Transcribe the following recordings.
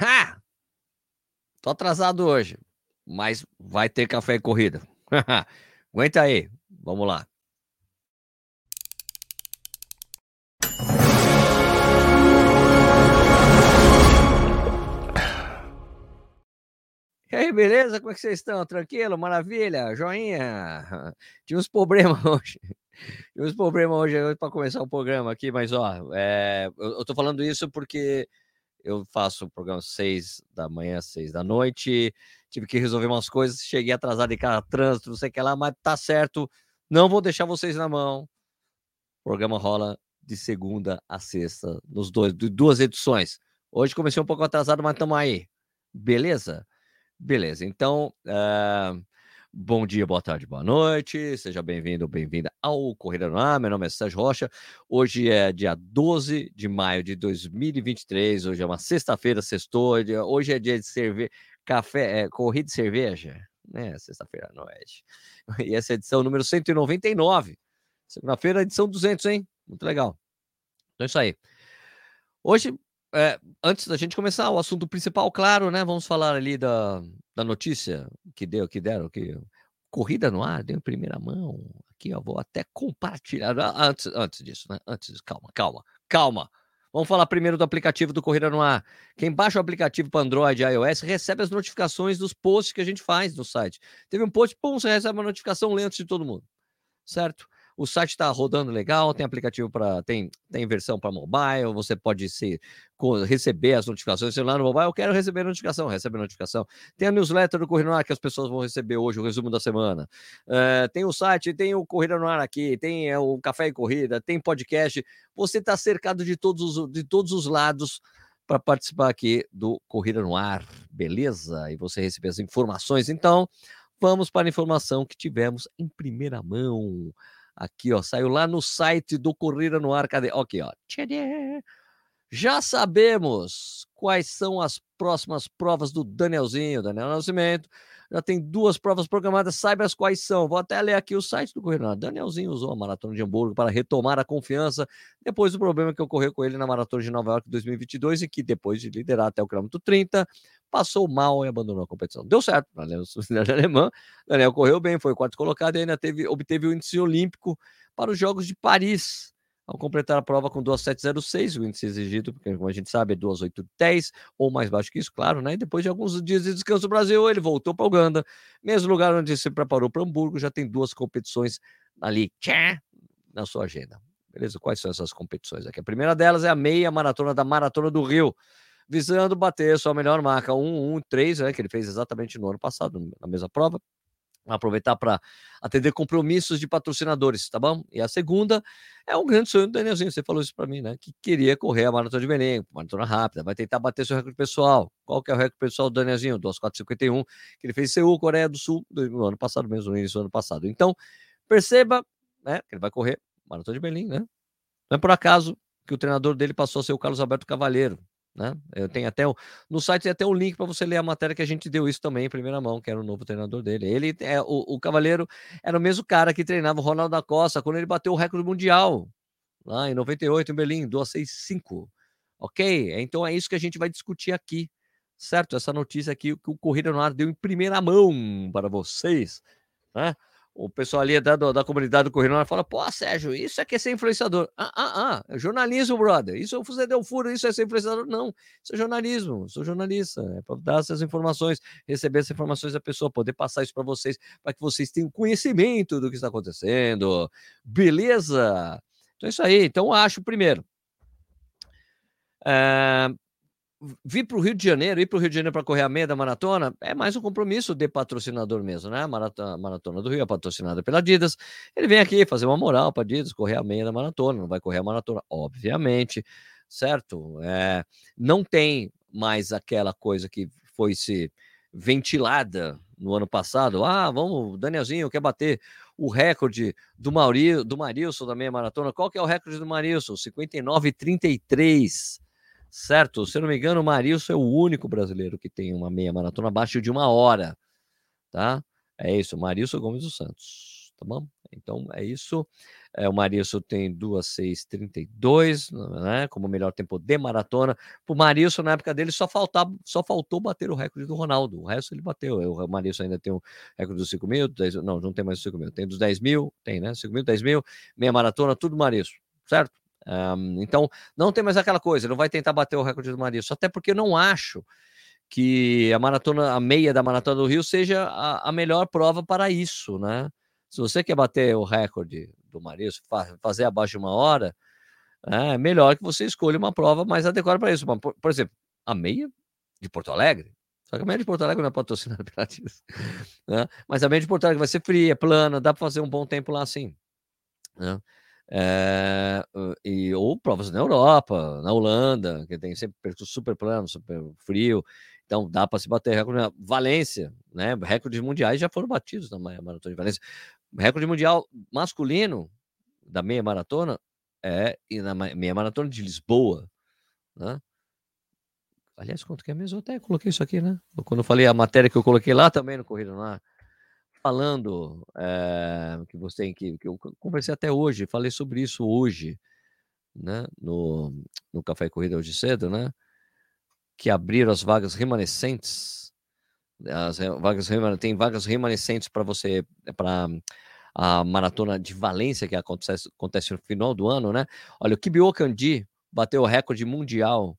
Ha! Tô atrasado hoje, mas vai ter café e corrida. Aguenta aí, vamos lá. E aí, beleza? Como é que vocês estão? Tranquilo? Maravilha? Joinha? Tinha uns problemas hoje. Tinha uns problemas hoje para começar o programa aqui, mas ó, é, eu, eu tô falando isso porque eu faço o programa seis da manhã, seis da noite. Tive que resolver umas coisas, cheguei atrasado em cada trânsito, não sei o que lá, mas tá certo. Não vou deixar vocês na mão. O programa rola de segunda a sexta, nos dois, duas edições. Hoje comecei um pouco atrasado, mas estamos aí. Beleza? Beleza, então, uh, bom dia, boa tarde, boa noite, seja bem-vindo, bem-vinda ao Corrida no Ar, meu nome é Sérgio Rocha, hoje é dia 12 de maio de 2023, hoje é uma sexta-feira, sextou, hoje é dia de cerveja, café, é, corrida de cerveja, né, sexta-feira à noite, e essa é a edição número 199, segunda-feira, edição 200, hein, muito legal, então é isso aí. Hoje é, antes da gente começar o assunto principal, claro, né? Vamos falar ali da, da notícia que deu, que deram, que corrida no ar, deu em primeira mão. Aqui, ó, vou até compartilhar. Ah, antes, antes disso, né? Antes calma, calma, calma. Vamos falar primeiro do aplicativo do Corrida no Ar. Quem baixa o aplicativo para Android e iOS recebe as notificações dos posts que a gente faz no site. Teve um post, pum, você recebe uma notificação lenta de todo mundo. Certo? O site está rodando legal, tem aplicativo para. Tem, tem versão para mobile, você pode se, receber as notificações. Lá no mobile, eu quero receber a notificação, recebe a notificação. Tem a newsletter do Corrida no Ar que as pessoas vão receber hoje, o resumo da semana. Uh, tem o site, tem o Corrida no Ar aqui, tem é, o Café e Corrida, tem podcast. Você está cercado de todos os, de todos os lados para participar aqui do Corrida no Ar, beleza? E você receber as informações. Então, vamos para a informação que tivemos em primeira mão. Aqui, ó, saiu lá no site do Corrida no Ar. Cadê? Aqui, ó. Já sabemos quais são as próximas provas do Danielzinho, Daniel Nascimento. Já tem duas provas programadas, saiba as quais são. Vou até ler aqui o site do Corrida. Danielzinho usou a Maratona de Hamburgo para retomar a confiança depois do problema que ocorreu com ele na Maratona de Nova York 2022 e que depois de liderar até o quilômetro 30, passou mal e abandonou a competição. Deu certo na Alemã, Daniel correu bem, foi quarto colocado e ainda teve, obteve o índice olímpico para os Jogos de Paris, ao completar a prova com 2,706, o índice exigido, porque como a gente sabe é 2,810, ou mais baixo que isso, claro, né? E depois de alguns dias de descanso no Brasil, ele voltou para Uganda, mesmo lugar onde se preparou para Hamburgo, já tem duas competições ali, tchá, na sua agenda. Beleza? Quais são essas competições aqui? A primeira delas é a meia maratona da Maratona do Rio, visando bater sua melhor marca, 1-1-3, né, que ele fez exatamente no ano passado, na mesma prova. Aproveitar para atender compromissos de patrocinadores, tá bom? E a segunda é um grande sonho do Danielzinho. Você falou isso para mim, né? Que queria correr a maratona de Belém, maratona rápida, vai tentar bater seu recorde pessoal. Qual que é o recorde pessoal do Danielzinho? 2,451, que ele fez em Seul, Coreia do Sul, no ano passado mesmo, no início do ano passado. Então, perceba, né? Que ele vai correr maratona de Belém, né? Não é por acaso que o treinador dele passou a ser o Carlos Alberto Cavalheiro, né? Eu tenho até o, no site tem até um link para você ler a matéria que a gente deu isso também em primeira mão, que era o novo treinador dele. Ele é o, o Cavaleiro era o mesmo cara que treinava o Ronaldo da Costa quando ele bateu o recorde mundial lá em 98 em Berlim, 265. OK? Então é isso que a gente vai discutir aqui. Certo? Essa notícia aqui que o Corrida no Ar deu em primeira mão para vocês, né? O pessoal ali da, da comunidade do Correio fala, pô, Sérgio, isso é que é ser influenciador. Ah, ah, ah, é jornalismo, brother. Isso você deu furo, isso é ser influenciador. Não, isso é jornalismo, sou jornalista. É para dar essas informações, receber essas informações da pessoa, poder passar isso para vocês, para que vocês tenham conhecimento do que está acontecendo. Beleza? Então é isso aí. Então acho, primeiro, é, vir para o Rio de Janeiro, ir para o Rio de Janeiro para correr a meia da maratona, é mais um compromisso de patrocinador mesmo, né? A maratona, do Rio é patrocinada pela Adidas. Ele vem aqui fazer uma moral para Adidas, correr a meia da maratona, não vai correr a maratona, obviamente, certo? É, não tem mais aquela coisa que foi se ventilada no ano passado. Ah, vamos, Danielzinho quer bater o recorde do Maurício, do Marilson da meia maratona. Qual que é o recorde do Marilson? 59,33 certo? Se eu não me engano, o Marilson é o único brasileiro que tem uma meia maratona abaixo de uma hora, tá? É isso, Marilson Gomes dos Santos, tá bom? Então é isso. É, o Marilson tem 2,632, né? Como melhor tempo de maratona. O Marilson, na época dele, só, faltava, só faltou bater o recorde do Ronaldo. O resto ele bateu. O Marilson ainda tem o recorde dos 5 mil, 10, não, não tem mais os 5 mil. Tem dos 10 mil, tem, né? 5 mil, 10 mil, meia maratona, tudo Marilson, certo? Um, então, não tem mais aquela coisa, não vai tentar bater o recorde do Marilson, até porque eu não acho que a maratona, a meia da maratona do Rio seja a, a melhor prova para isso, né? Se você quer bater o recorde do Marilson, fazer abaixo de uma hora, é melhor que você escolha uma prova mais adequada para isso. Por, por, exemplo, a meia de Porto Alegre. Só que a meia de Porto Alegre não é patrocinada pela TIS. Né? Mas a meia de Porto Alegre vai ser fria, plana, dá para fazer um bom tempo lá assim. Né? É, e, ou provas na Europa, na Holanda, que tem sempre percurso super plano, super frio. Então dá para se bater recorde. Valência, né? Recordes mundiais já foram batidos na maratona de Valência. Recorde mundial masculino da meia maratona é e na meia maratona de Lisboa, né? Aliás, quanto que é mesmo? Eu até coloquei isso aqui, né? Quando eu falei a matéria que eu coloquei lá também no Corrida lá, falando é, que você que, que eu conversei até hoje, falei sobre isso hoje, né? No, no Café Corrida hoje cedo, né? Que abriram as vagas remanescentes. As vagas tem vagas remanescentes para você para a maratona de Valência que acontece, acontece no final do ano, né? Olha, o Kibio Kandi bateu o recorde mundial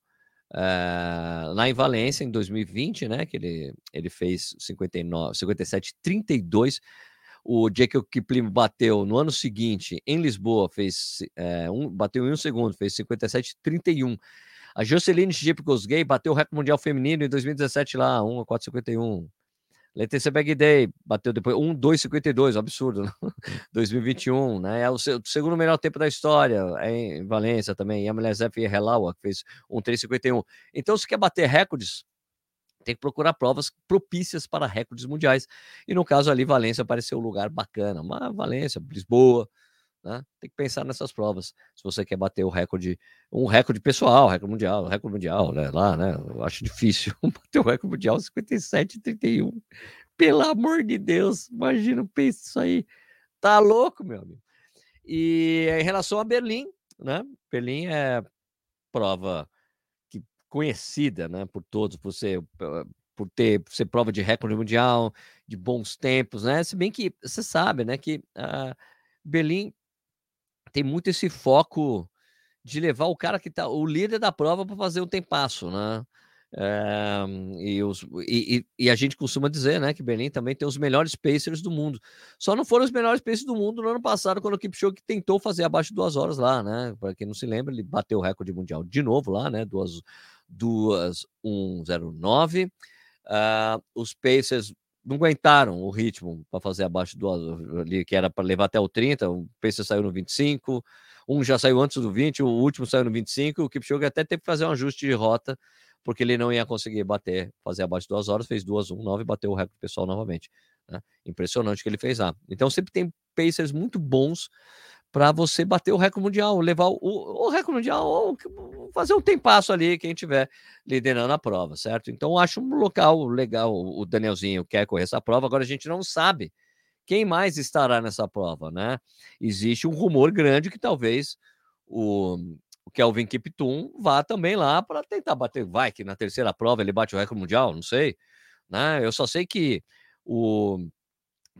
uh, lá em Valência em 2020, né? Que ele, ele fez 59, 57, 32. O Jacob Kipling bateu no ano seguinte em Lisboa, fez é, um, bateu em um segundo, fez 57, 31. A Joceline Gay bateu o recorde mundial feminino em 2017 lá, 1 a 4,51. Letícia Bag Day bateu depois 1, 2,52, absurdo, né? 2021, né? É o, segundo melhor tempo da história é em Valência também. E a mulher Zef Relawa, que fez 1, 3,51. Então, se quer bater recordes, tem que procurar provas propícias para recordes mundiais. E no caso ali, Valência apareceu um lugar bacana. Mas Valência, Lisboa, né? Tem que pensar nessas provas. Se você quer bater o recorde, um recorde pessoal, recorde mundial, recorde mundial, né? Lá, né? Eu acho difícil bater o recorde mundial 57 31. Pelo amor de Deus, imagina, pensa isso aí. Tá louco, meu amigo. E em relação a Berlim, né? Berlim é prova que conhecida, né, por todos, por ser por ter por ser prova de recorde mundial, de bons tempos, né? Se bem que você sabe, né, que uh, Berlim tem muito esse foco de levar o cara que tá o líder da prova para fazer um tempasso, né? É, e, os, e, e, a gente costuma dizer, né, que Berlim também tem os melhores pacers do mundo. Só não foram os melhores pacers do mundo no ano passado, quando o Kipchoge tentou fazer abaixo de duas horas lá, né? Para quem não se lembra, ele bateu o recorde mundial de novo lá, né? Duas, duas um zero nove. Uh, os pacers não aguentaram o ritmo para fazer abaixo do ali, que era para levar até o 30, o Pacer saiu no 25, um já saiu antes do 20, o último saiu no 25, o Kipchoge até teve que fazer um ajuste de rota, porque ele não ia conseguir bater, fazer abaixo de duas horas, fez duas, um, nove, bateu o recorde pessoal novamente. Né? Impressionante o que ele fez lá. Então sempre tem Pacers muito bons para você bater o recorde mundial, levar o, o, recorde mundial, ou fazer um tempasso ali, quem tiver liderando a prova, certo? Então, acho um local legal. O Danielzinho quer correr essa prova, agora a gente não sabe quem mais estará nessa prova, né? Existe um rumor grande que talvez o, o Kelvin Kiptum vá também lá para tentar bater. Vai que na terceira prova ele bate o recorde mundial, não sei. Né? Eu só sei que o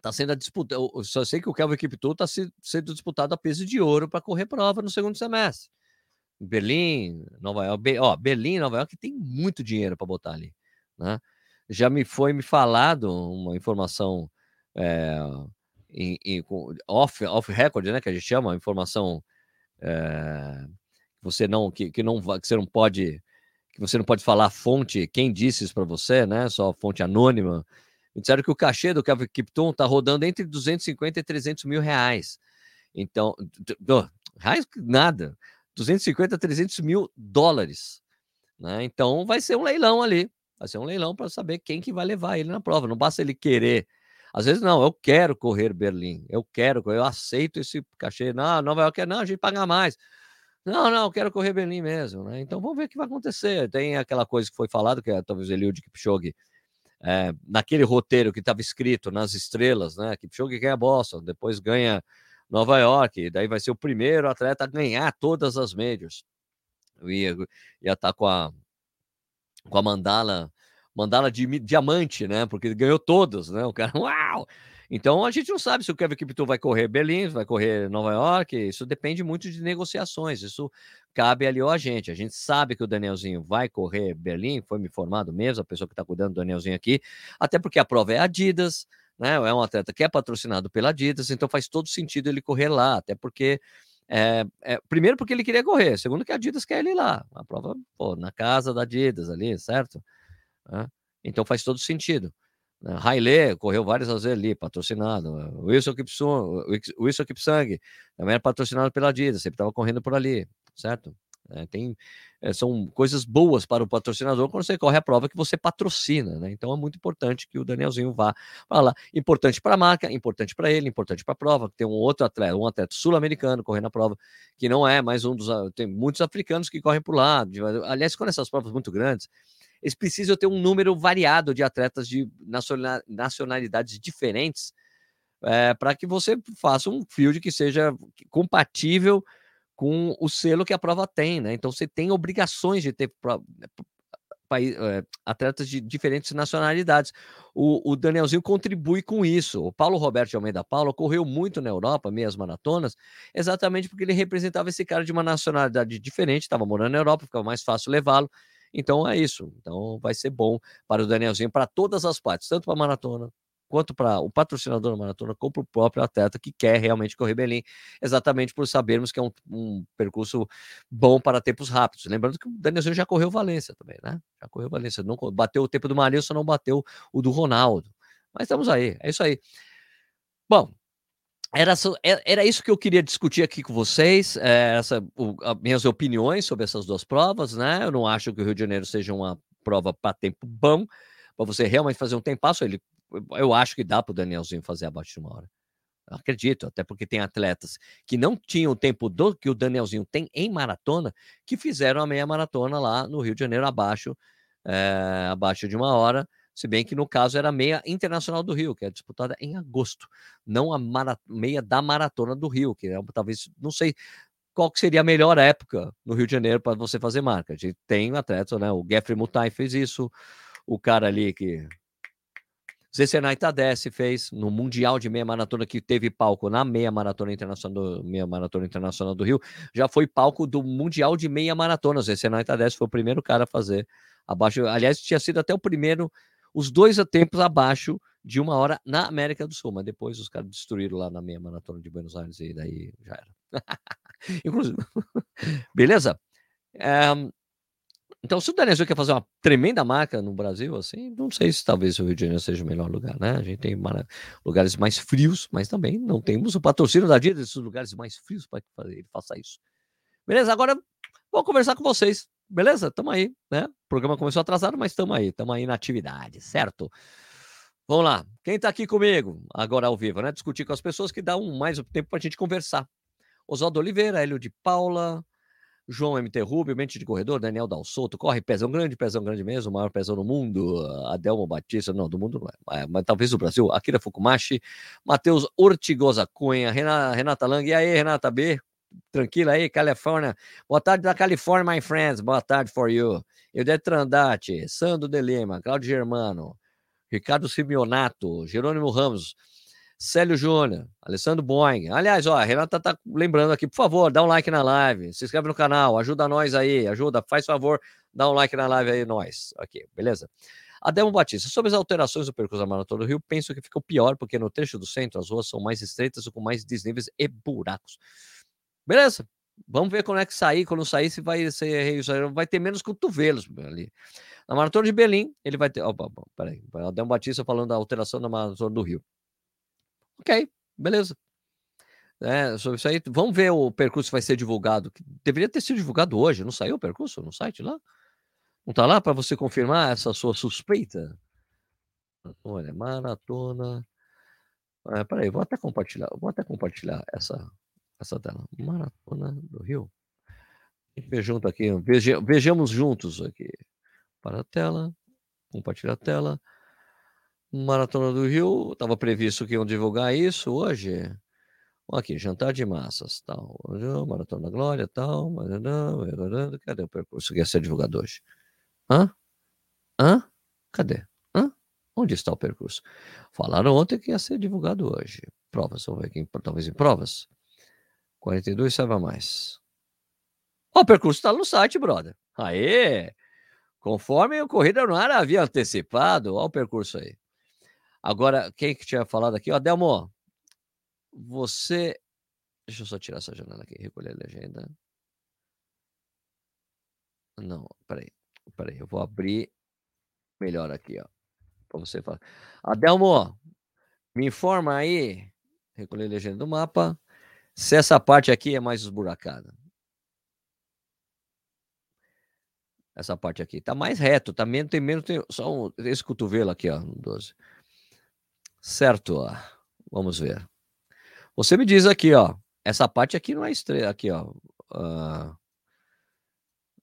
Tá sendo a disputa. Eu só sei que o Kelvin Kiptour está sendo disputado a peso de ouro para correr prova no segundo semestre. Berlim, Nova York, ó, Berlim, Nova York tem muito dinheiro para botar ali, né? Já me foi me falado uma informação é, em, em, off, off record, né, que a gente chama, informação é, que você não que, que não que você não pode que você não pode falar a fonte, quem disse isso para você, né? Só fonte anônima disseram que o cachê do Kevin Kipton está rodando entre 250 e 300 mil reais. Então, reais nada. 250 a 300 mil dólares. Né? Então, vai ser um leilão ali. Vai ser um leilão para saber quem que vai levar ele na prova. Não basta ele querer. Às vezes, não, eu quero correr Berlim. Eu quero, eu aceito esse cachê. Não, Nova York, não, a gente paga mais. Não, não, eu quero correr Berlim mesmo. Né? Então, vamos ver o que vai acontecer. Tem aquela coisa que foi falado, que é, talvez Eliud Kipchoge é, naquele roteiro que estava escrito nas estrelas, né? Kipchoge ganha Boston, depois ganha Nova York. Daí vai ser o primeiro atleta a ganhar todas as majors. Ia estar tá com a com a mandala mandala de diamante, né? Porque ele ganhou todas, né? O cara, uau! Então a gente não sabe se o Kevin Kipto vai correr Berlim, vai correr Nova York, isso depende muito de negociações, isso cabe ali a gente. A gente sabe que o Danielzinho vai correr Berlim, foi me informado mesmo, a pessoa que está cuidando do Danielzinho aqui, até porque a prova é Adidas, né? É um atleta que é patrocinado pela Adidas, então faz todo sentido ele correr lá, até porque é, é, primeiro porque ele queria correr, segundo que a Adidas quer ele lá, a prova pô, na casa da Adidas ali, certo? É, então faz todo sentido. Haile correu várias vezes ali, patrocinado. Wilson Wilson Kipsang também era patrocinado pela Adidas, sempre estava correndo por ali, certo? É, tem, é, são coisas boas para o patrocinador quando você corre a prova que você patrocina, né? Então é muito importante que o Danielzinho vá lá. Importante para a marca, importante para ele, importante para a prova. Tem um outro atleta, um atleta sul-americano correndo a prova, que não é mais um dos. Tem muitos africanos que correm por lá. Aliás, quando essas provas muito grandes, eles precisam ter um número variado de atletas de nacionalidades diferentes é, para que você faça um field que seja compatível com o selo que a prova tem, né? Então você tem obrigações de ter é, atletas de diferentes nacionalidades. O, o, Danielzinho contribui com isso. O Paulo Roberto de Almeida Paulo correu muito na Europa, meias maratonas, exatamente porque ele representava esse cara de uma nacionalidade diferente, estava morando na Europa, ficava mais fácil levá-lo. Então é isso. Então vai ser bom para o Danielzinho, para todas as partes, tanto para a maratona, quanto para o patrocinador da maratona, como para o próprio atleta que quer realmente correr Belém, exatamente por sabermos que é um, um, percurso bom para tempos rápidos. Lembrando que o Danielzinho já correu Valência também, né? Já correu Valência, não bateu o tempo do Marilson, não bateu o do Ronaldo. Mas estamos aí, é isso aí. Bom, era, é, era isso que eu queria discutir aqui com vocês, é, essa, o, minhas opiniões sobre essas duas provas, né? Eu não acho que o Rio de Janeiro seja uma prova para tempo bom, para você realmente fazer um tempasso. Ele, eu acho que dá para o Danielzinho fazer abaixo de uma hora. Eu acredito, até porque tem atletas que não tinham o tempo do que o Danielzinho tem em maratona, que fizeram a meia maratona lá no Rio de Janeiro abaixo, é, abaixo de uma hora se bem que no caso era a meia internacional do Rio, que é disputada em agosto, não a meia da maratona do Rio, que é talvez, não sei qual que seria a melhor época no Rio de Janeiro para você fazer marca. A gente tem atletas, né? O Geoffrey Mutai fez isso, o cara ali que Zecenay Tadesse fez no Mundial de Meia Maratona que teve palco na Meia Maratona Internacional, Meia Maratona Internacional do Rio, já foi palco do Mundial de Meia Maratona. Zecenay Tadesse foi o primeiro cara a fazer abaixo. Aliás, tinha sido até o primeiro os dois tempos abaixo de uma hora na América do Sul, mas depois os caras destruíram lá na meia maratona de Buenos Aires e daí já era. Inclusive, beleza? É, então, se o Daniel quer fazer uma tremenda marca no Brasil, assim, não sei se talvez o Rio de Janeiro seja o melhor lugar, né? A gente tem lugares mais frios, mas também não temos o patrocínio da Adidas desses lugares mais frios para que ele faça isso. Beleza? Agora vou conversar com vocês beleza? Tamo aí, né? O programa começou atrasado, mas tamo aí, tamo aí na atividade, certo? Vamos lá. Quem tá aqui comigo, agora ao vivo, né? Discutir com as pessoas que dá um mais tempo pra gente conversar. Oswaldo Oliveira, Hélio de Paula, João MT Rubio, Mente de Corredor, Daniel Dalsoto, Corre Pezão Grande, Pezão Grande mesmo, maior pezão do mundo, Adelmo Batista, não, do mundo não é, mas, mas talvez do Brasil, Akira Fukumashi, Matheus Ortigosa Cunha, Renata, Renata Lang, e aí, Renata B, tranquila aí, Califórnia. Boa tarde da Califórnia, my friends. Boa tarde for you. Eudet Trandati, Sandro de Lima, Claudio Germano, Ricardo Simeonato, Jerônimo Ramos, Célio Júnior, Alessandro Boing. Aliás, ó, a Renata tá lembrando aqui, por favor, dá um like na live, se inscreve no canal, ajuda nós aí, ajuda, faz favor, dá um like na live aí, nós. Ok, beleza? Adelmo Batista, sobre as alterações do percurso da Maratona do Rio, penso que ficou pior, porque no trecho do centro as ruas são mais estreitas com mais desníveis e buracos. Beleza? Vamos ver quando é que sair. Quando sair, se vai ser. Vai ter menos cotovelos ali. Na Maratona de Berlim, ele vai ter. Opa, opa, peraí. Adão Batista falando da alteração da Maratona do Rio. Ok, beleza. É, sobre isso aí, vamos ver o percurso vai ser divulgado. Deveria ter sido divulgado hoje. Não saiu o percurso no site lá? Não tá lá para você confirmar essa sua suspeita? Olha, maratona. É, peraí, vou até compartilhar. Vou até compartilhar essa essa tela. Maratona do Rio. Ver junto aqui. Veja, vejamos juntos aqui. Para a tela. Compartilhar a tela. Maratona do Rio. Estava previsto que iam divulgar isso hoje. Aqui, jantar de massas, tal. Maratona Glória, tal. Cadê o percurso que ia ser divulgado hoje? Hã? Hã? Cadê? Hã? Onde está o percurso? Falaram ontem que ia ser divulgado hoje. Provas, vamos ver aqui, talvez em provas. 42 saiba mais. Ó, o percurso está no site, brother. Aê! Conforme o Corrida no Ar havia antecipado, olha o percurso aí. Agora, quem que tinha falado aqui? Ó, Delmo, você. Deixa eu só tirar essa janela aqui, recolher a legenda. Não, peraí. Peraí, eu vou abrir melhor aqui, ó. Para você falar. Adelmo, me informa aí, recolher a legenda do mapa, se essa parte aqui é mais esburacada. Essa parte aqui. Tá mais reto, tá menos, tem menos, tem só um, esse cotovelo aqui, ó, 12. Certo, ó. Vamos ver. Você me diz aqui, ó. Essa parte aqui não é estreia, aqui, ó. Uh,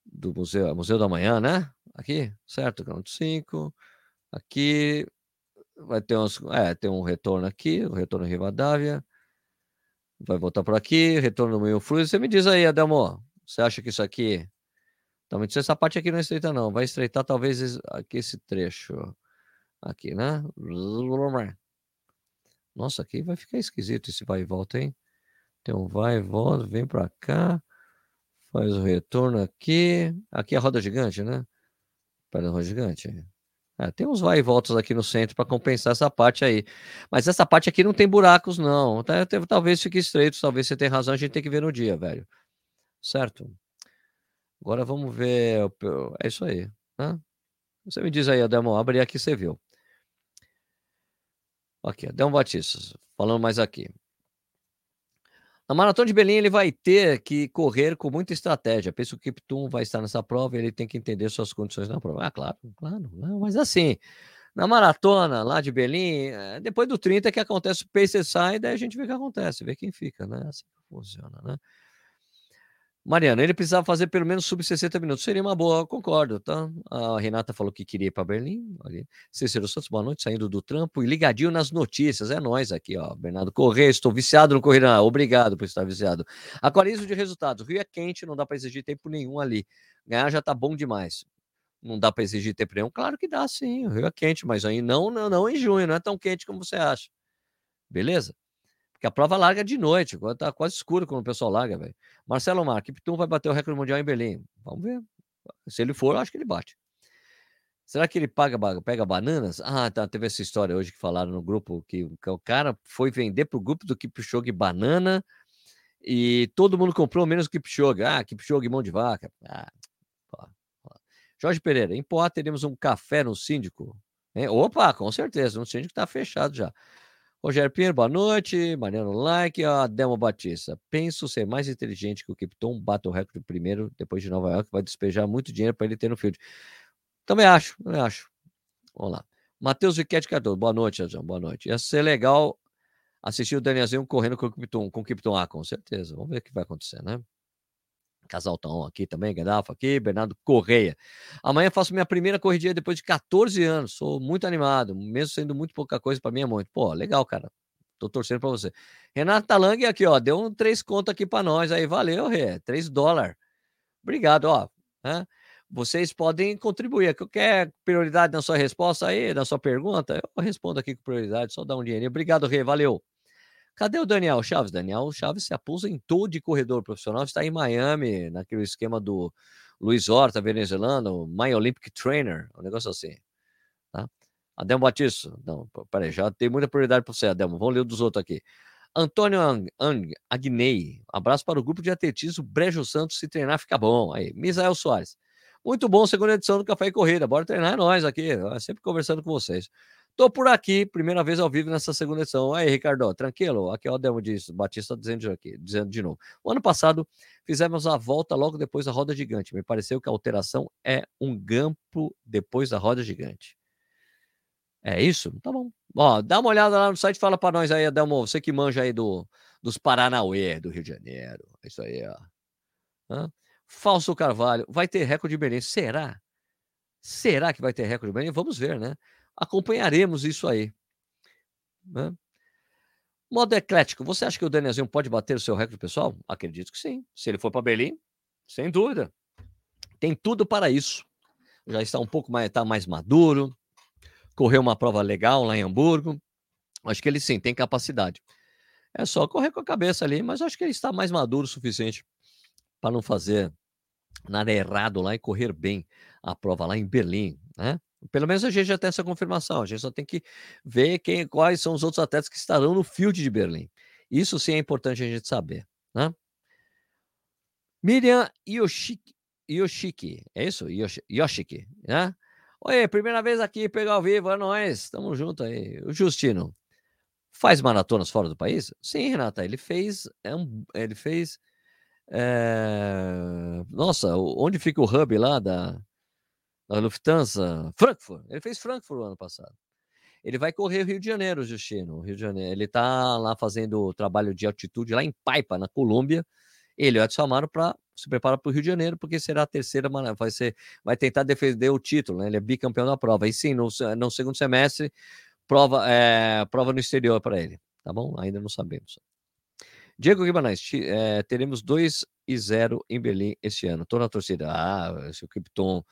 do Museu, Museu da Manhã, né? Aqui, certo? Canto 5. Aqui vai ter uns. É, tem um retorno aqui, o um retorno em Rivadavia. Vai voltar por aqui, retorno no meio fluido. Você me diz aí, Adelmo, você acha que isso aqui. Então, essa parte aqui não é estreita, não. Vai estreitar talvez aqui esse trecho. Aqui, né? Nossa, aqui vai ficar esquisito esse vai e volta, hein? Um vai e volta, vem para cá, faz o retorno aqui. Aqui é a roda gigante, né? Para a roda gigante. É, tem uns vai e voltas aqui no centro para compensar essa parte aí. Mas essa parte aqui não tem buracos, não. Tá, talvez fique estreito, talvez você tenha razão, a gente tem que ver no dia, velho. Certo? Agora vamos ver. É isso aí. Né? Você me diz aí, Ademo, abre aqui, você viu. Aqui, Adão Batista, falando mais aqui. Na Maratona de Belém, ele vai ter que correr com muita estratégia. Penso que o Kiptum vai estar nessa prova ele tem que entender suas condições na prova. Ah, claro, claro. Não, mas assim, na maratona lá de Belém, eh, depois do 30 é que acontece o pace sai, daí a gente vê o que acontece, vê quem fica, né? Assim que funciona, né? Mariana, ele precisava fazer pelo menos sub 60 minutos. Seria uma boa, concordo, tá? A Renata falou que queria ir para Berlim. Ali. Cícero Santos, boa noite, saindo do trampo e ligadinho nas notícias. É nós aqui, ó. Bernardo Correia, estou viciado no Corrida. Obrigado por estar viciado. Aquarismo de resultados. Rio é quente, não dá para exigir tempo nenhum ali. Ganhar já tá bom demais. Não dá para exigir tempo nenhum? Claro que dá, sim. O Rio é quente, mas aí não, não, não em junho, não é tão quente como você acha. Beleza? Porque a prova larga de noite, tá quase escuro quando o pessoal larga, velho. Marcelo Mar, Kiptum vai bater o recorde mundial em Belém. Vamos ver. Se ele for, acho que ele bate. Será que ele paga, pega bananas? Ah, tá, teve essa história hoje que falaram no grupo que, que o cara foi vender pro grupo do Kipchoge banana e todo mundo comprou menos o Kipchoge. Ah, Kipchoge mão de vaca. Ah, Jorge Pereira, em Poá teremos um café no síndico. Hein? Opa, com certeza, um síndico está fechado já. Rogério Pinheiro, boa noite. Mariano Like, a Delma Batista. Penso ser mais inteligente que o Kipton, bate o recorde primeiro, depois de Nova York, vai despejar muito dinheiro para ele ter no field. Também acho, também acho. Vamos lá. Matheus Viquete Cardoso, boa noite, Adão, boa noite. Ia ser legal assistir o Danielzinho correndo com o Kipton, com o Kipton A, com certeza. Vamos ver o que vai acontecer, né? Casal Tão aqui também, Gaddafa aqui, Bernardo Correia. Amanhã faço minha primeira corridinha depois de 14 anos. Sou muito animado, mesmo sendo muito pouca coisa para mim é muito. Pô, legal, cara. Tô torcendo para você. Renato Talang aqui, ó, deu um três conto aqui para nós aí. Valeu, Rê. 3 dólares. Obrigado, ó. Né? Vocês podem contribuir. Qualquer prioridade na sua resposta aí, na sua pergunta, eu respondo aqui com prioridade. Só dá um dinheiro. Obrigado, Rê. Valeu. Cadê o Daniel Chaves? Daniel Chaves se aposentou de corredor profissional, está em Miami, naquele esquema do Luiz Horta, venezuelano, My Olympic Trainer, um negócio assim. Tá? Adelmo Batista, não, peraí, já tem muita prioridade para você, Adelmo. Vamos ler o dos outros aqui. Antônio Agnei, abraço para o grupo de atletismo Brejo Santos, se treinar fica bom. Aí, Misael Soares. Muito bom, segunda edição do Café e Corrida. Bora treinar é nós aqui, sempre conversando com vocês. Tô por aqui, primeira vez ao vivo nessa segunda edição. Aí, Ricardo, tranquilo? Aqui é o Demo diz, Batista dizendo aqui, dizendo de novo. O ano passado fizemos a volta logo depois da roda gigante. Me pareceu que a alteração é um gampo depois da roda gigante. É isso? Tá bom. Ó, dá uma olhada lá no site, fala para nós aí, Adelmo, você que manja aí do, dos Paranauê, do Rio de Janeiro. É isso aí, ó. Hã? Falso Carvalho, vai ter recorde de Belém. Será? Será que vai ter recorde de Belém? Vamos ver, né? Acompanharemos isso aí. Né? Modo eclético, você acha que o Danielzinho pode bater o seu recorde pessoal? Acredito que sim. Se ele for para Berlim, sem dúvida. Tem tudo para isso. Já está um pouco mais, está mais maduro, correu uma prova legal lá em Hamburgo. Acho que ele sim tem capacidade. É só correr com a cabeça ali, mas acho que ele está mais maduro o suficiente para não fazer nada errado lá e correr bem a prova lá em Berlim, né? Pelo menos a gente já tem essa confirmação. A gente só tem que ver quem, quais são os outros atletas que estarão no field de Berlim. Isso sim é importante a gente saber. Né? Miriam Yoshiki, Yoshiki, é isso? Yosh, Yoshiki, né? Oi, primeira vez aqui, pegar ao vivo, é nóis, tamo junto aí. O Justino, faz maratonas fora do país? Sim, Renata, ele fez, é um, ele fez, é... nossa, onde fica o hub lá da, a Lufthansa, Frankfurt. Ele fez Frankfurt no ano passado. Ele vai correr o Rio de Janeiro, Justino. Rio de Janeiro. Ele está lá fazendo trabalho de altitude lá em Paipa, na Colômbia. Ele o Edson Amaro para se preparar para o Rio de Janeiro, porque será a terceira, vai ser, vai tentar defender o título, né? Ele é bicampeão da prova. E sim, no, no segundo semestre, prova, é, prova no exterior para ele. Tá bom? Ainda não sabemos. Diego Guimarães, é, teremos 2 e 0 em Berlim esse ano. Estou na torcida. Ah, se o Krypton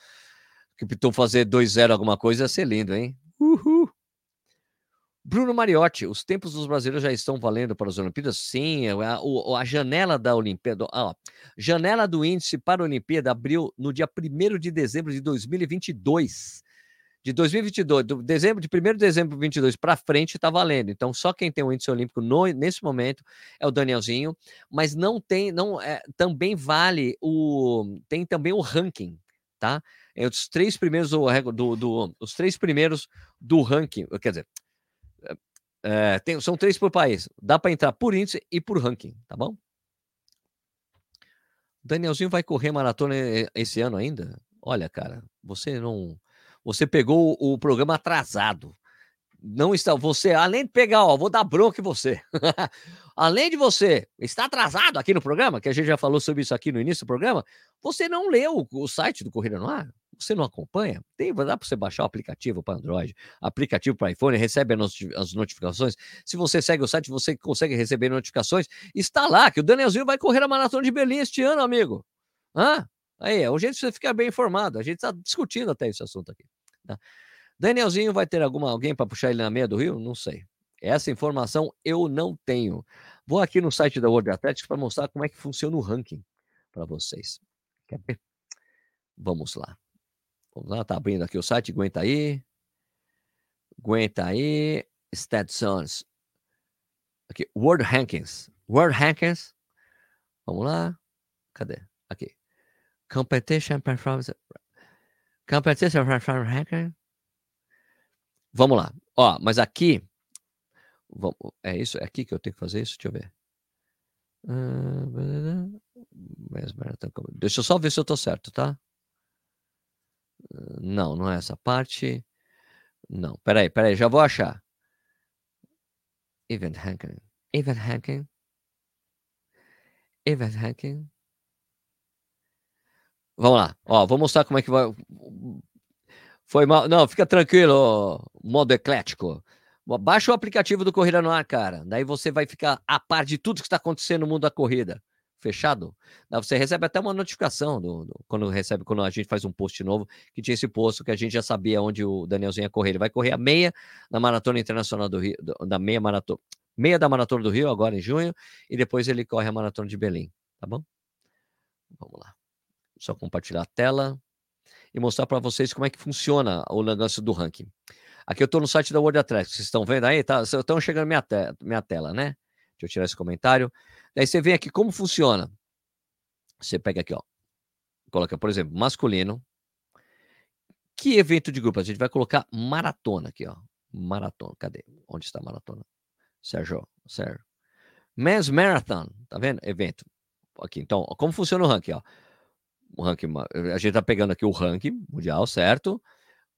que pintou fazer 2-0 alguma coisa ia ser lindo, hein? Uhul. Bruno Mariotti, os tempos dos brasileiros já estão valendo para as Olimpíadas? Sim, a, a, a janela da Olimpíada, a janela do índice para a Olimpíada abriu no dia 1 de dezembro de 2022. De 2022, do dezembro, de 1 de dezembro de 2022 para frente está valendo. Então, só quem tem o índice olímpico no, nesse momento é o Danielzinho, mas não tem, não é, também vale o tem também o ranking, tá? É os três primeiros do, do, do, os três primeiros do ranking, quer dizer, é, tem, são três por país. Dá para entrar por índice e por ranking, tá bom? Danielzinho vai correr maratona esse ano ainda? Olha, cara, você não, você pegou o programa atrasado. Não está, você além de pegar, ó, vou dar bronca em você. além de você estar atrasado aqui no programa, que a gente já falou sobre isso aqui no início do programa, você não leu o, o site do Corrida no Ar você não acompanha, tem, dá para você baixar o aplicativo para Android, aplicativo para iPhone, recebe as notificações. Se você segue o site, você consegue receber notificações. Está lá que o Danielzinho vai correr a maratona de Berlim este ano, amigo. Hã? Aí, é o jeito você ficar bem informado. A gente está discutindo até esse assunto aqui. Tá? Danielzinho vai ter alguma alguém para puxar ele na meia do Rio? Não sei. Essa informação eu não tenho. Vou aqui no site da World Athletics para mostrar como é que funciona o ranking para vocês. Quer ver? Vamos lá. Vamos lá, tá abrindo aqui o site, aguenta aí. Aguenta aí. Statsons. Aqui, World Rankings. World Rankings. Vamos lá. Cadê? Aqui. Competition Performance. Competition Performance Ranking. Vamos lá. Ó, mas aqui. Vamos, é isso? É aqui que eu tenho que fazer isso? Deixa eu ver. Deixa eu só ver se eu tô certo, tá? Não, não é essa parte. Não, peraí, peraí, já vou achar. Event hacking. Event hacking. Event hacking. Vamos lá. Ó, vou mostrar como é que vai. Foi mal. Não, fica tranquilo, modo eclético. Baixa o aplicativo do Corrida no Ar, cara. Daí você vai ficar a par de tudo que está acontecendo no mundo da corrida fechado, você recebe até uma notificação do, do, quando recebe, quando a gente faz um post novo, que tinha esse post que a gente já sabia onde o Danielzinho ia correr. Ele vai correr a meia na Maratona Internacional do Rio, da meia maratona, meia da Maratona do Rio, agora em junho, e depois ele corre a Maratona de Belém, tá bom? Vamos lá. Só compartilhar a tela e mostrar para vocês como é que funciona o negócio do ranking. Aqui eu estou no site da World Athletics, vocês estão vendo aí? Tá, estão chegando minha, te minha tela, né? Deixa eu tirar esse comentário. Daí você vem aqui como funciona. Você pega aqui, ó. Coloca, por exemplo, masculino. Que evento de grupo? A gente vai colocar maratona aqui, ó. Maratona. Cadê? Onde está a maratona? Sérgio, Sérgio. Men's Marathon, tá vendo? Evento. Aqui, então, como funciona o ranking, ó? O ranking, a gente tá pegando aqui o ranking mundial, certo?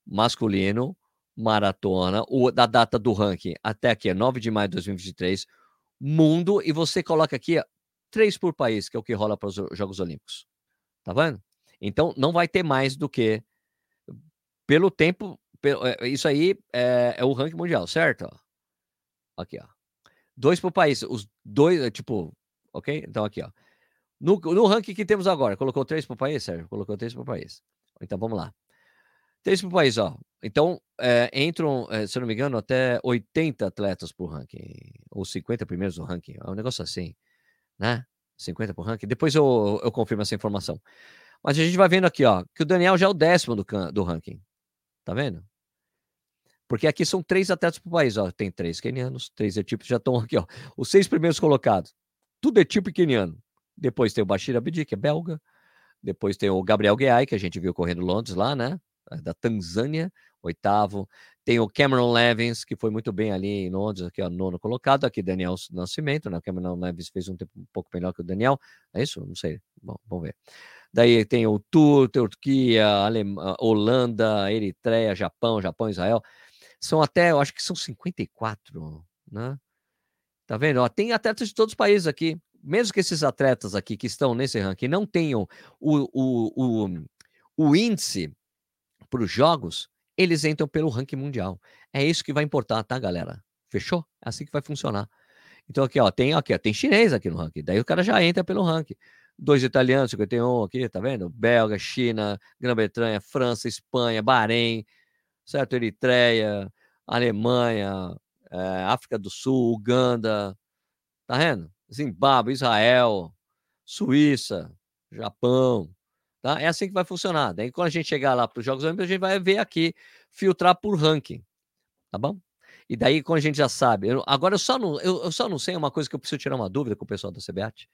Masculino, maratona, o, da data do ranking até aqui é 9 de maio de 2023 mundo e você coloca aqui três por país, que é o que rola para os Jogos Olímpicos. Tá vendo? Então não vai ter mais do que pelo tempo. Pelo, é, isso aí é, é, o ranking mundial, certo? Aqui, ó. Dois por país. Os dois, tipo, ok? Então aqui, ó. No, no ranking que temos agora, colocou três por país, Sérgio? Colocou três por país. Então vamos lá. Três por país, ó. Então, é, entram, é, se eu não me engano, até 80 atletas por ranking. Ou 50 primeiros do ranking. É um negócio assim, né? 50 por ranking. Depois eu, eu confirmo essa informação. Mas a gente vai vendo aqui, ó, que o Daniel já é o décimo do, do ranking. Tá vendo? Porque aqui são três atletas por país, ó. Tem três quenianos, três etíopes já estão aqui, ó. Os seis primeiros colocados. Tudo etíope queniano. Depois tem o Bashir Abdi, que é belga. Depois tem o Gabriel Guiai, que a gente viu correndo Londres lá, né? Da Tanzânia, oitavo. Tem o Cameron Levins, que foi muito bem ali em Londres, aqui, ó, nono colocado. Aqui, Daniel Nascimento, né? O Cameron Levins fez um tempo um pouco melhor que o Daniel. É isso? Não sei. Bom, vamos ver. Daí tem o Tur, Turquia, Alemanha, Holanda, Eritreia, Japão, Japão, Israel. São até, eu acho que são 54, né? Tá vendo? Ó, tem atletas de todos os países aqui. Mesmo que esses atletas aqui que estão nesse ranking não tenham o, o, o, o índice para os jogos, eles entram pelo ranking mundial. É isso que vai importar, tá, galera? Fechou? É assim que vai funcionar. Então aqui, ó, tem aqui, ó, tem chinês aqui no ranking. Daí o cara já entra pelo ranking. Dois italianos, 51 aqui, tá vendo? Belga, China, Grã-Bretanha, França, Espanha, Bahrein, certo? Eritreia, Alemanha, é, África do Sul, Uganda, tá vendo? Zimbábue, Israel, Suíça, Japão, tá? É assim que vai funcionar. Daí quando a gente chegar lá para os Jogos Olímpicos, a gente vai ver aqui, filtrar por ranking, tá bom? E daí, quando a gente já sabe, eu, agora eu só, não, eu, eu, só não sei uma coisa que eu preciso tirar uma dúvida com o pessoal da CBAT,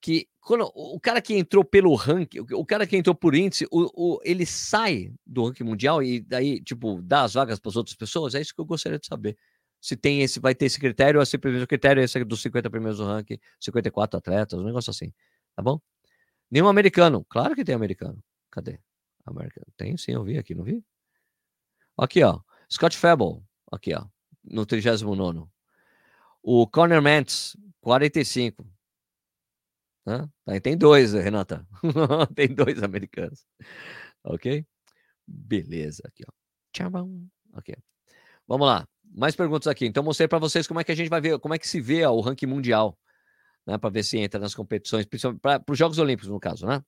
que quando o cara que entrou pelo ranking, o cara que entrou por índice, o, o, ele sai do ranking mundial e daí, tipo, dá as vagas para as outras pessoas? É isso que eu gostaria de saber. Se tem esse, vai ter esse critério, ou se o critério é esse dos 50 primeiros do ranking, 54 atletas, um negócio assim. Tá bom? Nenhum americano. Claro que tem americano. Cadê? Tem sim, eu vi aqui, não vi? Aqui, ó. Scott Fable. Aqui, ó. No 39. O Conor Mantz, 45. Né? Tem dois, Renata. tem dois americanos. Ok? Beleza. Aqui, ó. Tchau. Ok. Vamos lá. Mais perguntas aqui. Então, mostrei para vocês como é que a gente vai ver, como é que se vê ó, o ranking mundial, né? Para ver se entra nas competições, principalmente para os Jogos Olímpicos, no caso, né?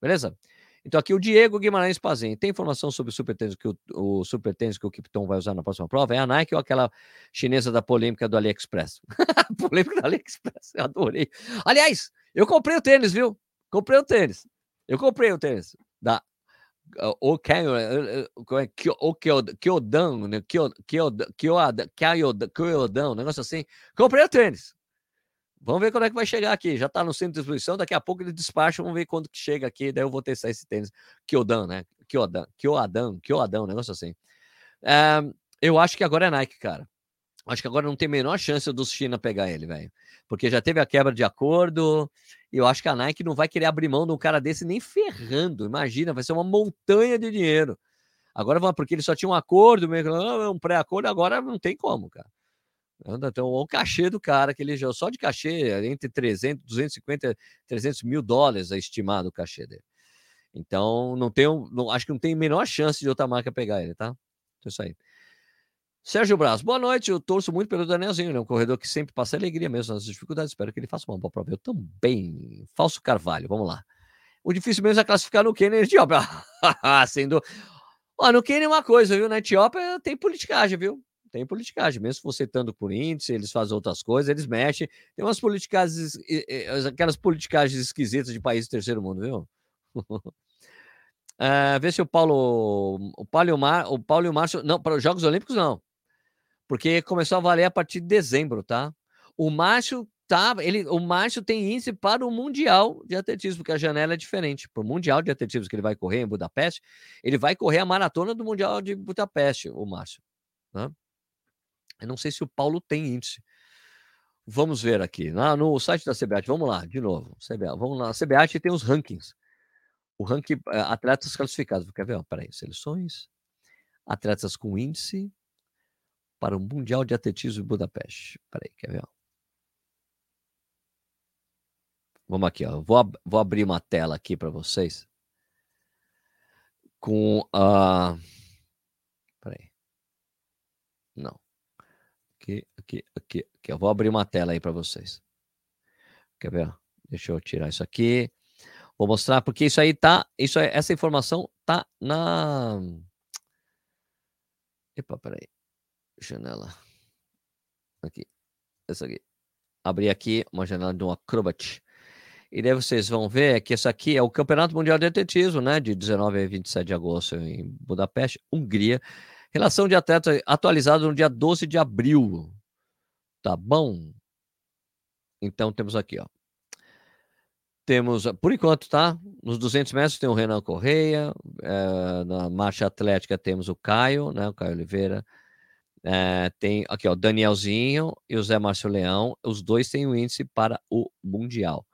Beleza? Então, aqui o Diego Guimarães Pazin. Tem informação sobre o super tênis que o, o super tênis que o Kipton vai usar na próxima prova? É a Nike ou aquela chinesa da polêmica do AliExpress? polêmica do AliExpress, eu adorei. Aliás, eu comprei o tênis, viu? Comprei o tênis. Eu comprei o tênis da Kyodan? Kyodan, um negócio assim. Comprei o tênis. Vamos ver quando é que vai chegar aqui. Já está no centro de exposição, daqui a pouco ele despacha, vamos ver quando que chega aqui, daí eu vou testar esse tênis. Kyodan, né? Kyodan, Kyodan, Kyodan, um negócio assim. É, eu acho que agora é Nike, cara. Acho que agora não tem a menor chance do China pegar ele, velho. Porque já teve a quebra de acordo, e eu acho que a Nike não vai querer abrir mão de um cara desse nem ferrando. Imagina, vai ser uma montanha de dinheiro. Agora, porque ele só tinha um acordo, um pré-acordo, agora não tem como, cara. Então, o cachê do cara, que ele já só de cachê, entre 300, 250, 300 mil dólares é estimado o cachê dele. Então, não tem, não, acho que não tem a menor chance de outra marca pegar ele, tá? Então, isso aí. Sérgio Braz, boa noite. Eu torço muito pelo Danielzinho, né? Um corredor que sempre passa alegria mesmo nas dificuldades. Espero que ele faça uma boa prova. Eu também. Falso Carvalho, vamos lá. O difícil mesmo é classificar no Quênia Etiópia. Sendo. Ó, no Quênia é uma coisa, viu? Na Etiópia tem politicagem, viu? Tem politicagem. Mesmo você estando por índice, eles fazem outras coisas, eles mexem. Tem umas politicagens, aquelas politicagens esquisitas de países do terceiro mundo, viu? Uh, vê se o Paulo, o Paulo e o, Mar, o Paulo e o Márcio, não, para os Jogos Olímpicos não porque começou a valer a partir de dezembro, tá? O Márcio tá, ele, o Márcio tem índice para o Mundial de Atletismo, porque a janela é diferente. Para o Mundial de Atletismo que ele vai correr em Budapeste, ele vai correr a maratona do Mundial de Budapeste, o Márcio. Né? Eu não sei se o Paulo tem índice. Vamos ver aqui, no site da CBAT, vamos lá, de novo. CBAT, vamos lá, a CBAT tem os rankings. O ranking eh, atletas classificados. Quer ver? Peraí, seleções, atletas com índice, para o Mundial de Atletismo em Budapeste. Peraí, quer ver? Vamos aqui, ó. Vou, ab vou abrir uma tela aqui para vocês. Com a. Uh... Peraí. Não. Aqui, aqui, aqui. Eu vou abrir uma tela aí para vocês. Quer ver? Deixa eu tirar isso aqui. Vou mostrar porque isso aí tá, isso essa informação tá na Epa, peraí. Janela. Aqui. Essa aqui. Abrir aqui uma janela do Acrobat. E daí vocês vão ver que esse aqui é o Campeonato Mundial de Atletismo, né? De 19 a 27 de agosto em Budapeste, Hungria. Relação de atleta atualizada no dia 12 de abril. Tá bom? Então temos aqui, ó. Temos, por enquanto, tá? Nos 200 metros tem o Renan Correia, é, na marcha atlética temos o Caio, né? O Caio Oliveira. É, tem aqui, ó, Danielzinho e o Zé Márcio Leão. Os dois têm o índice para o Mundial.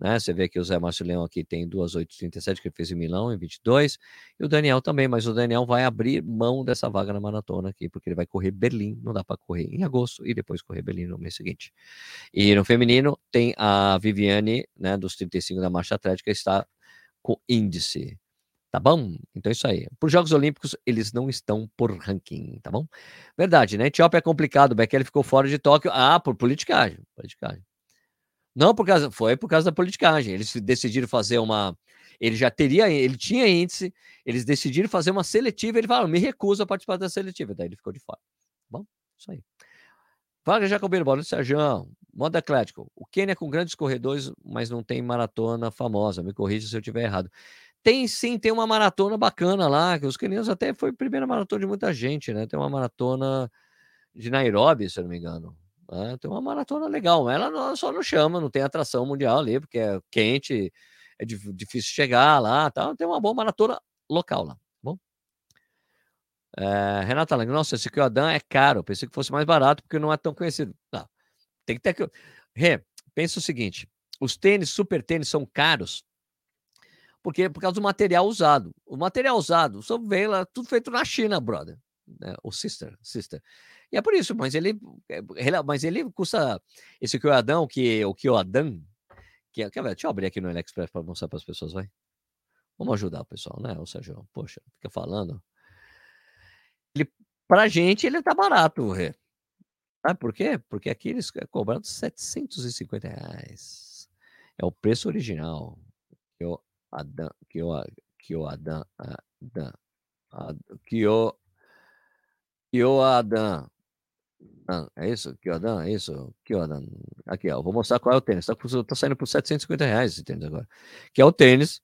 Né? Você vê que o Zé Márcio Leão aqui tem 2,837 que ele fez em Milão em 22, e o Daniel também, mas o Daniel vai abrir mão dessa vaga na maratona aqui, porque ele vai correr Berlim, não dá para correr em agosto e depois correr Berlim no mês seguinte. E no feminino tem a Viviane, né, dos 35 da marcha atlética, está com índice. Tá bom? Então é isso aí. Por Jogos Olímpicos, eles não estão por ranking, tá bom? Verdade, né? Etiópia é complicado. O Bekele ficou fora de Tóquio. Ah, por politicagem. Politicagem. Não por causa, foi por causa da politicagem. Eles decidiram fazer uma. Ele já teria, ele tinha índice, eles decidiram fazer uma seletiva. Ele falou: me recuso a participar da seletiva. Daí ele ficou de fora. Bom, isso aí. Vaga Jacobeiro, bola do Sérgio. Modo Atlético. O Quênia com grandes corredores, mas não tem maratona famosa. Me corrija se eu estiver errado. Tem sim, tem uma maratona bacana lá, que os quenianos até foi a primeira maratona de muita gente, né? Tem uma maratona de Nairobi, se eu não me engano. Né? Tem uma maratona legal, ela não, só não chama, não tem atração mundial ali, porque é quente, é difícil chegar lá, tá? tem uma boa maratona local lá, tá bom? É, Renata Lang, nossa, esse Kyodan é caro, pensei que fosse mais barato, porque não é tão conhecido. Não, tem que ter que... Rê, pensa o seguinte, os tênis, super tênis, são caros, porque por causa do material usado. O material usado só vem lá, tudo feito na China, brother. Né? O sister, sister. E é por isso, mas ele, eh, mas ele custa esse Kyoadan, que o Kyoadan, que é, quer ver, deixa eu abrir aqui no AliExpress para mostrar para as pessoas, vai. Vamos ajudar o pessoal, né, o Sérgio? Poxa, fica falando. Ele, pra gente, ele tá barato, Rê. Sabe por quê? Porque aqui eles é cobrando 750 reais. É o preço original. Que o Adam, que o que o Adam, que o que o Adam é isso? Kyodan? É isso? Kyodan. Aqui, ó. Vou mostrar qual é o tênis. Tá, tá saindo por 750 reais esse tênis agora. Que é o tênis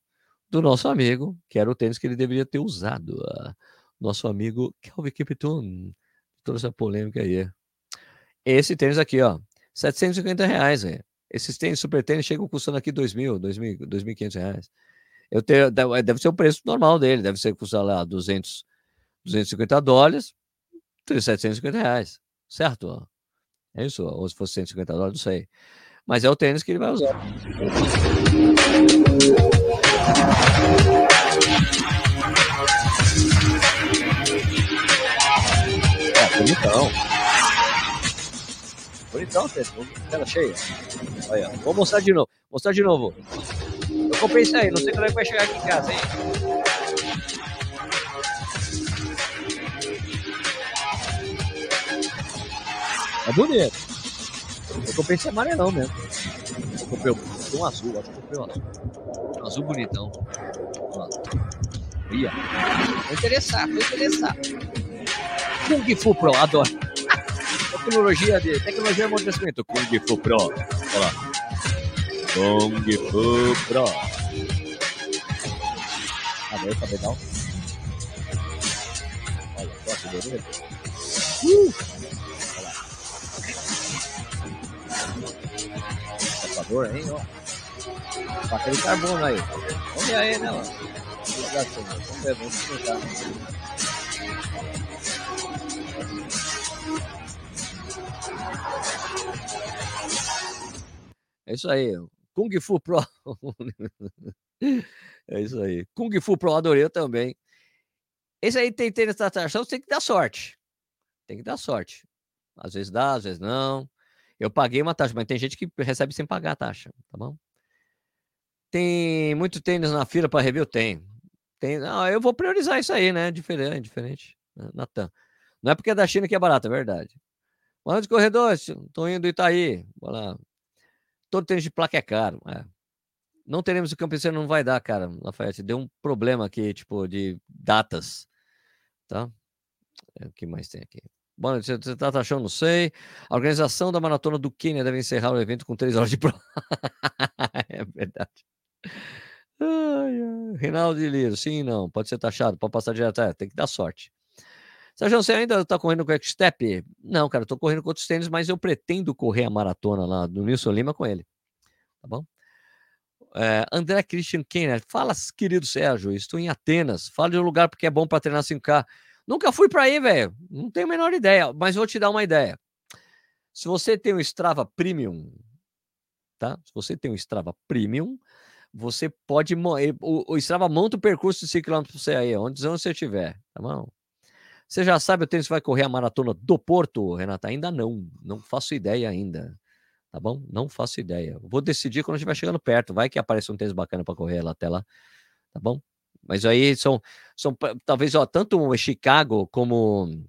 do nosso amigo, que era o tênis que ele deveria ter usado. Uh, nosso amigo Kelvin Kipton. Toda essa polêmica aí. Esse tênis aqui, ó. 750 reais, velho. Esses tênis, super tênis, chegam custando aqui 2 mil, 2.500 reais. Eu tenho, deve ser o preço normal dele. Deve ser custar lá 200, 250 dólares, 750 reais. Certo? É isso? Ou se fosse 150 dólares, não sei. Mas é o tênis que ele vai usar. É, bonitão. Bonitão, tênis. Tela cheia. Olha, vou mostrar de novo. Mostrar de novo. Eu comprei isso aí, não sei quando é que vai chegar aqui em casa, hein? É bonito. Eu comprei esse amarelão mesmo. Eu comprei um azul, acho que comprei um azul. Um azul bonitão. Ia. Vou interessar, vou interessar. Kung Fu Pro, adoro. tecnologia de tecnologia de amortecimento. Kung Fu Pro. Olha lá. Kung Fu Pro. Cadê? Tá legal? Olha, gosta do Uh! Salvador, hein? Ó. Papel de carbono aí. Aí, né? Ó. Vamos ver, vamos. É isso aí. Kung Fu Pro. é isso aí. Kung Fu Pro adorei também. Esse aí tem tênis da atração, tem que dar sorte. Tem que dar sorte. Às vezes dá, às vezes não. Eu paguei uma taxa, mas tem gente que recebe sem pagar a taxa, tá bom? Tem muito tênis na fila para review? Tem. Tem. Não, eu vou priorizar isso aí, né? Diferente, diferente. Né, Natan. Não é porque é da China que é barato, é verdade. Boa noite, corredores. Estou indo Itaí. Bora lá. Todo tênis de placa é caro. É. Não teremos o campeão, não vai dar, cara, Lafayette. Deu um problema aqui, tipo, de datas. Tá? É, o que mais tem aqui? Bom, você está achando? Não sei. A organização da maratona do Quênia deve encerrar o evento com três horas de prova. é verdade. Ai, ai. Reinaldo de Liro, sim, não. Pode ser taxado, pode passar direto. É, tem que dar sorte. Sérgio, você ainda está correndo com o Step? Não, cara, estou correndo com outros tênis, mas eu pretendo correr a maratona lá do Nilson Lima com ele. Tá bom? É, André Christian Kenner, fala, querido Sérgio, estou em Atenas. Fala de um lugar porque é bom para treinar 5K. Nunca fui para aí, velho. Não tenho a menor ideia, mas vou te dar uma ideia. Se você tem um Strava Premium, tá? Se você tem um Strava Premium, você pode. O, Strava monta o percurso de 5 km para você aí, onde você estiver, tá bom? Você já sabe o tênis vai correr a maratona do Porto, Renata? Ainda não, não faço ideia ainda. Tá bom? Não faço ideia. Vou decidir quando estiver chegando perto. Vai que aparece um tênis bacana para correr lá até lá. Tá bom? Mas aí são, são talvez, ó, tanto Chicago como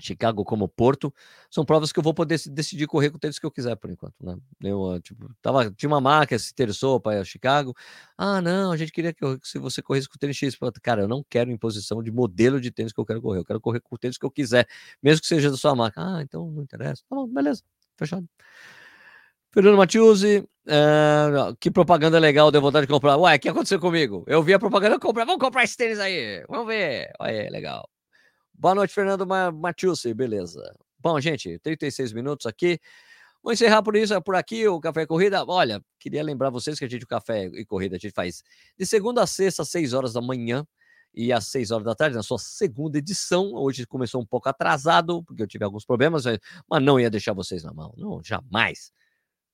Chicago como Porto, são provas que eu vou poder decidir correr com o tênis que eu quiser por enquanto, né? Eu, tipo, tava, tinha uma marca se interessou para Chicago. Ah, não, a gente queria que eu, se você corresse com o tênis X. Cara, eu não quero imposição de modelo de tênis que eu quero correr. Eu quero correr com o tênis que eu quiser, mesmo que seja da sua marca. Ah, então não interessa. Tá bom, beleza, fechado. Fernando Matiusi, uh, que propaganda legal, deu vontade de comprar. Ué, o que aconteceu comigo? Eu vi a propaganda, comprar. Vamos comprar esse tênis aí. Vamos ver. Olha aí, legal. Boa noite, Fernando Matiusi, beleza. Bom, gente, 36 minutos aqui. Vou encerrar por isso, por aqui, o Café e Corrida. Olha, queria lembrar vocês que a gente, o Café e Corrida, a gente faz de segunda a sexta, às 6 horas da manhã e às 6 horas da tarde, na sua segunda edição. Hoje começou um pouco atrasado, porque eu tive alguns problemas, mas não ia deixar vocês na mão. Não, jamais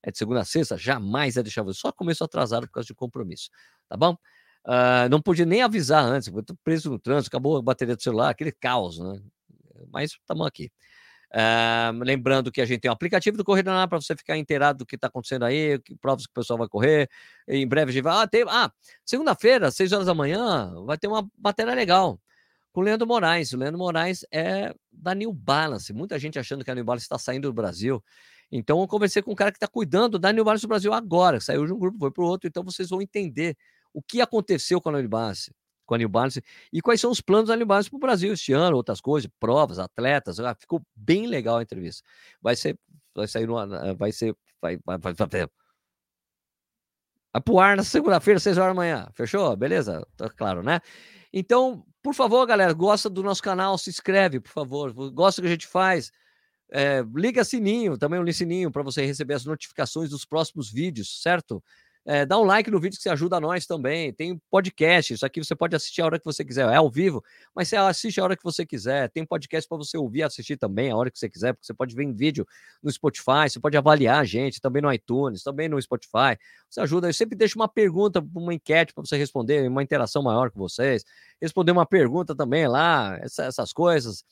é de segunda a sexta, jamais é deixar você. Só começou atrasado por causa de compromisso, tá bom? Uh, não pude nem avisar antes, eu preso no trânsito, acabou a bateria do celular, aquele caos, né? Mas estamos aqui. Uh, lembrando que a gente tem um aplicativo do Corrida para você ficar inteirado do que está acontecendo aí, que provas que o pessoal vai correr. Em breve a gente vai. Ah, tem... ah segunda-feira, seis horas da manhã, vai ter uma matéria legal com o Leandro Moraes. O Leandro Moraes é da New Balance. Muita gente achando que a New Balance está saindo do Brasil. Então, eu conversei com um cara que está cuidando da New Balance Brasil agora, saiu de um grupo, foi para o outro, então vocês vão entender o que aconteceu com a Balance, com a Balance e quais são os planos da Balance para o Brasil este ano, outras coisas, provas, atletas, ah, ficou bem legal a entrevista. Vai ser, vai sair no, vai ser, vai, vai, vai, vai, vai pro ar na segunda-feira, seis horas da manhã, fechou? Beleza? Tá claro, né? Então, por favor, galera, gosta do nosso canal, se inscreve, por favor, gosta do que a gente faz, é, liga sininho, também um sininho para você receber as notificações dos próximos vídeos, certo? É, dá um like no vídeo que você ajuda nós também. Tem podcast, isso aqui você pode assistir a hora que você quiser. É ao vivo, mas você assiste a hora que você quiser. Tem podcast para você ouvir, assistir também a hora que você quiser, porque você pode ver em vídeo no Spotify, você pode avaliar a gente também no iTunes, também no Spotify. Você ajuda. Eu sempre deixo uma pergunta, uma enquete para você responder, uma interação maior com vocês. Responder uma pergunta também lá, essa, essas coisas.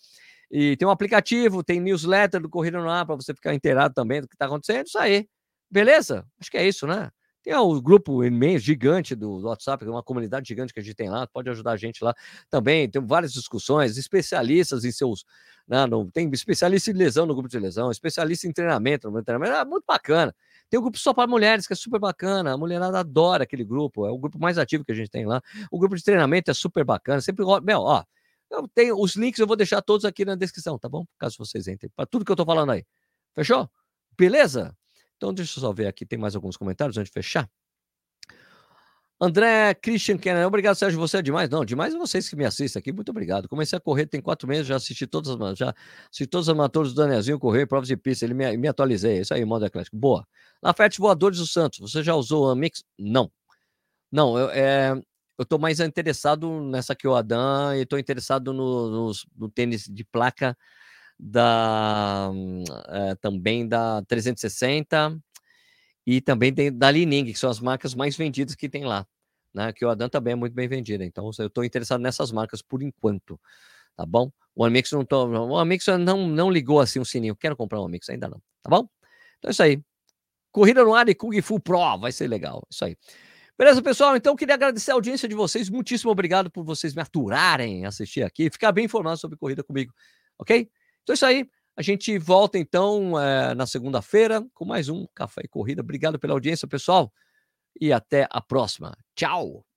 E tem um aplicativo, tem newsletter do Corrida no Ar para você ficar inteirado também do que está acontecendo. Isso aí. Beleza? Acho que é isso, né? Tem o grupo imenso, gigante do, WhatsApp, uma comunidade gigante que a gente tem lá, pode ajudar a gente lá também. Tem várias discussões, especialistas em seus. Né, no, tem especialista em lesão no grupo de lesão, especialista em treinamento no treinamento, é muito bacana. Tem um grupo só para mulheres, que é super bacana. A mulherada adora aquele grupo, é o grupo mais ativo que a gente tem lá. O grupo de treinamento é super bacana. Sempre, meu, ó, eu tenho os links, eu vou deixar todos aqui na descrição, tá bom? Caso vocês entrem, para tudo que eu tô falando aí. Fechou? Beleza? Então deixa eu só ver aqui, tem mais alguns comentários antes de fechar. André Christian Kenner, obrigado, Sérgio. Você é demais? Não, demais é vocês que me assistem aqui. Muito obrigado. Comecei a correr tem quatro meses, já assisti todas as já assisti todas as matores do Danielzinho correr, provas de pista. Ele me, me atualizei. Isso aí, modo atlético. Boa. Lafete Voadores do Santos, você já usou o Amix? Não. Não, eu, é, eu estou mais interessado nessa que o Adam e estou interessado no, no, no, tênis de placa da é, também da 360 e também da Lining, que são as marcas mais vendidas que tem lá, né? Que o Adam também é muito bem vendida. Então eu estou interessado nessas marcas por enquanto, tá bom? O Amix não tô, o Amix não não ligou assim o sininho. Quero comprar um Amix ainda não, tá bom? Então é isso aí. Corrida no ar e Kung Fu Pro, vai ser legal. Isso aí. Beleza, pessoal? Então, queria agradecer a audiência de vocês. Muitíssimo obrigado por vocês me aturarem, assistir aqui, ficar bem informado sobre corrida comigo, ok? Então é isso aí. A gente volta então é, na segunda-feira com mais um Café e Corrida. Obrigado pela audiência, pessoal, e até a próxima. Tchau!